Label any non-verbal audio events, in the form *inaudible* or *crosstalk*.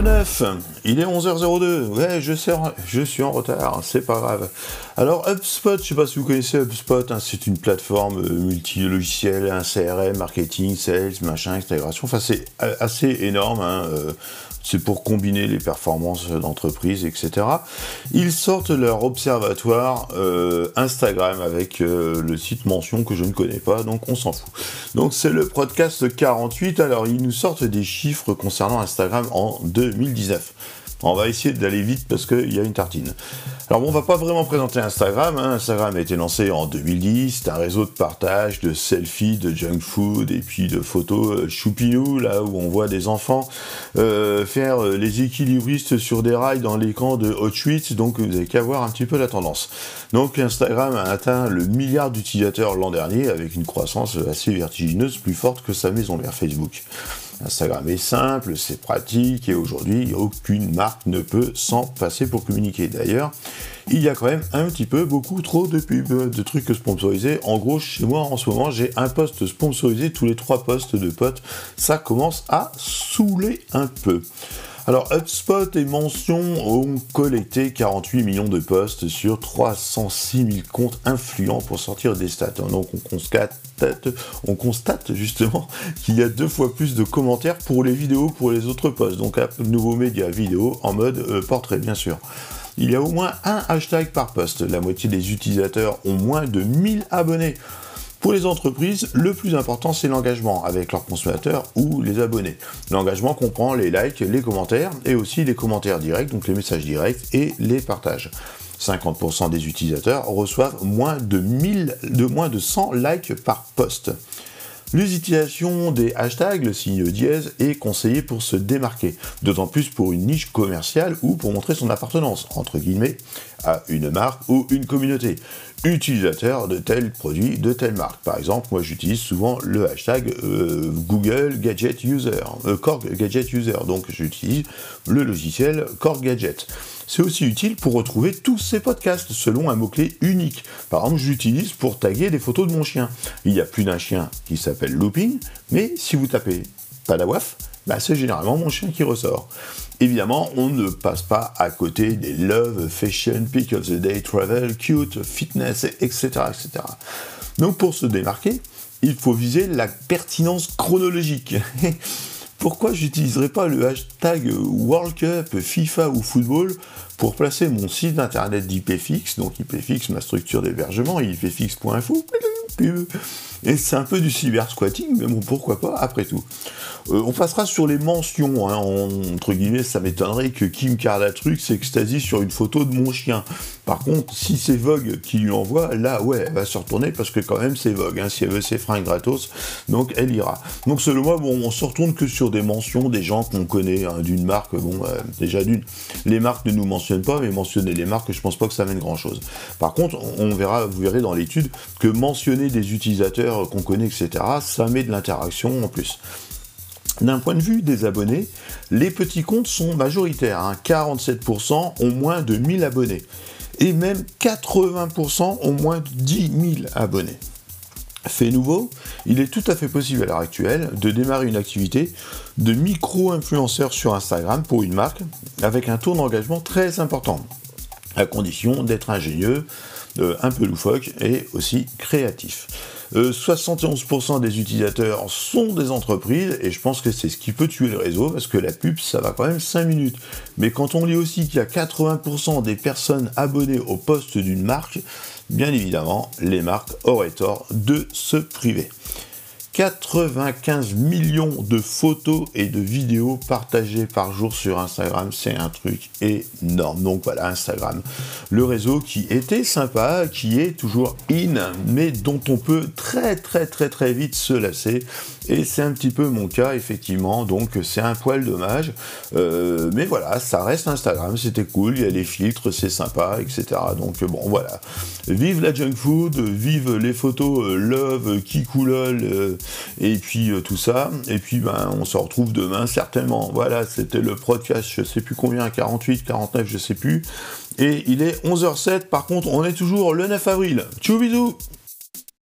9, il est 11h02. Ouais, je, sais, je suis en retard, c'est pas grave. Alors, HubSpot, je sais pas si vous connaissez HubSpot, hein, c'est une plateforme euh, multi-logiciel, un CRM, marketing, sales, machin, intégration. Enfin, c'est euh, assez énorme. Hein, euh, c'est pour combiner les performances d'entreprise, etc. Ils sortent leur observatoire Instagram avec le site mention que je ne connais pas, donc on s'en fout. Donc c'est le podcast 48, alors ils nous sortent des chiffres concernant Instagram en 2019. On va essayer d'aller vite parce qu'il y a une tartine. Alors bon, on va pas vraiment présenter Instagram. Hein. Instagram a été lancé en 2010. C'est un réseau de partage de selfies, de junk food et puis de photos euh, choupinou, là où on voit des enfants euh, faire euh, les équilibristes sur des rails dans l'écran de Auschwitz. Donc vous avez qu'à voir un petit peu la tendance. Donc Instagram a atteint le milliard d'utilisateurs l'an dernier avec une croissance assez vertigineuse, plus forte que sa maison vers Facebook. Instagram est simple, c'est pratique et aujourd'hui aucune marque ne peut s'en passer pour communiquer. D'ailleurs, il y a quand même un petit peu beaucoup trop de pubs, de trucs sponsorisés. En gros, chez moi en ce moment, j'ai un poste sponsorisé tous les trois postes de potes. Ça commence à saouler un peu. Alors, HubSpot et Mention ont collecté 48 millions de posts sur 306 000 comptes influents pour sortir des stats. Donc, on constate, on constate justement *laughs* qu'il y a deux fois plus de commentaires pour les vidéos pour les autres posts. Donc, nouveau média vidéo en mode euh, portrait, bien sûr. Il y a au moins un hashtag par post. La moitié des utilisateurs ont moins de 1000 abonnés. Pour les entreprises, le plus important, c'est l'engagement avec leurs consommateurs ou les abonnés. L'engagement comprend les likes, les commentaires et aussi les commentaires directs, donc les messages directs et les partages. 50% des utilisateurs reçoivent moins de, 1000, de moins de 100 likes par post. L'utilisation des hashtags, le signe dièse, est conseillé pour se démarquer, d'autant plus pour une niche commerciale ou pour montrer son appartenance, entre guillemets, à une marque ou une communauté utilisateur de tel produit, de telle marque. Par exemple, moi j'utilise souvent le hashtag euh, Google Gadget User, euh, Korg Gadget User, donc j'utilise le logiciel Korg Gadget. C'est aussi utile pour retrouver tous ces podcasts selon un mot-clé unique. Par exemple, j'utilise pour taguer des photos de mon chien. Il y a plus d'un chien qui s'appelle Looping, mais si vous tapez Padawaf, bah, c'est généralement mon chien qui ressort. Évidemment, on ne passe pas à côté des love, fashion, pick of the day, travel, cute, fitness, etc., etc. Donc pour se démarquer, il faut viser la pertinence chronologique. *laughs* Pourquoi j'utiliserai pas le hashtag World Cup, FIFA ou football pour placer mon site internet d'IPFix, donc IPFix, ma structure d'hébergement, ipfix.info, et c'est un peu du cyber squatting, mais bon, pourquoi pas, après tout. Euh, on passera sur les mentions, hein, entre guillemets, ça m'étonnerait que Kim Kardashian s'extasie sur une photo de mon chien. Par contre, si c'est Vogue qui lui envoie, là, ouais, elle va se retourner parce que quand même c'est Vogue, hein, si elle veut ses fringues gratos, donc elle ira. Donc selon moi, bon, on se retourne que sur des mentions des gens qu'on connaît, hein, d'une marque, bon, euh, déjà d'une, les marques ne nous mentionnent pas, mais mentionner les marques, je pense pas que ça mène grand chose. Par contre, on verra, vous verrez dans l'étude que mentionner des utilisateurs qu'on connaît, etc., ça met de l'interaction en plus. D'un point de vue des abonnés, les petits comptes sont majoritaires. 47% hein. ont moins de 1000 abonnés. Et même 80% ont moins de 10 000 abonnés. Fait nouveau, il est tout à fait possible à l'heure actuelle de démarrer une activité de micro-influenceur sur Instagram pour une marque avec un taux d'engagement très important, à condition d'être ingénieux, euh, un peu loufoque et aussi créatif. 71% euh, des utilisateurs sont des entreprises, et je pense que c'est ce qui peut tuer le réseau, parce que la pub, ça va quand même 5 minutes. Mais quand on lit aussi qu'il y a 80% des personnes abonnées au poste d'une marque, bien évidemment, les marques auraient tort de se priver. 95 millions de photos et de vidéos partagées par jour sur Instagram, c'est un truc énorme. Donc voilà, Instagram, le réseau qui était sympa, qui est toujours in, mais dont on peut très très très très vite se lasser. Et c'est un petit peu mon cas, effectivement, donc c'est un poil dommage. Euh, mais voilà, ça reste Instagram, c'était cool, il y a les filtres, c'est sympa, etc. Donc bon, voilà. Vive la junk food, vive les photos euh, love, kikoulol, euh, et puis tout ça. Et puis ben, on se retrouve demain, certainement. Voilà, c'était le podcast, je sais plus combien, 48, 49, je sais plus. Et il est 11h07, par contre, on est toujours le 9 avril. Tchou bisous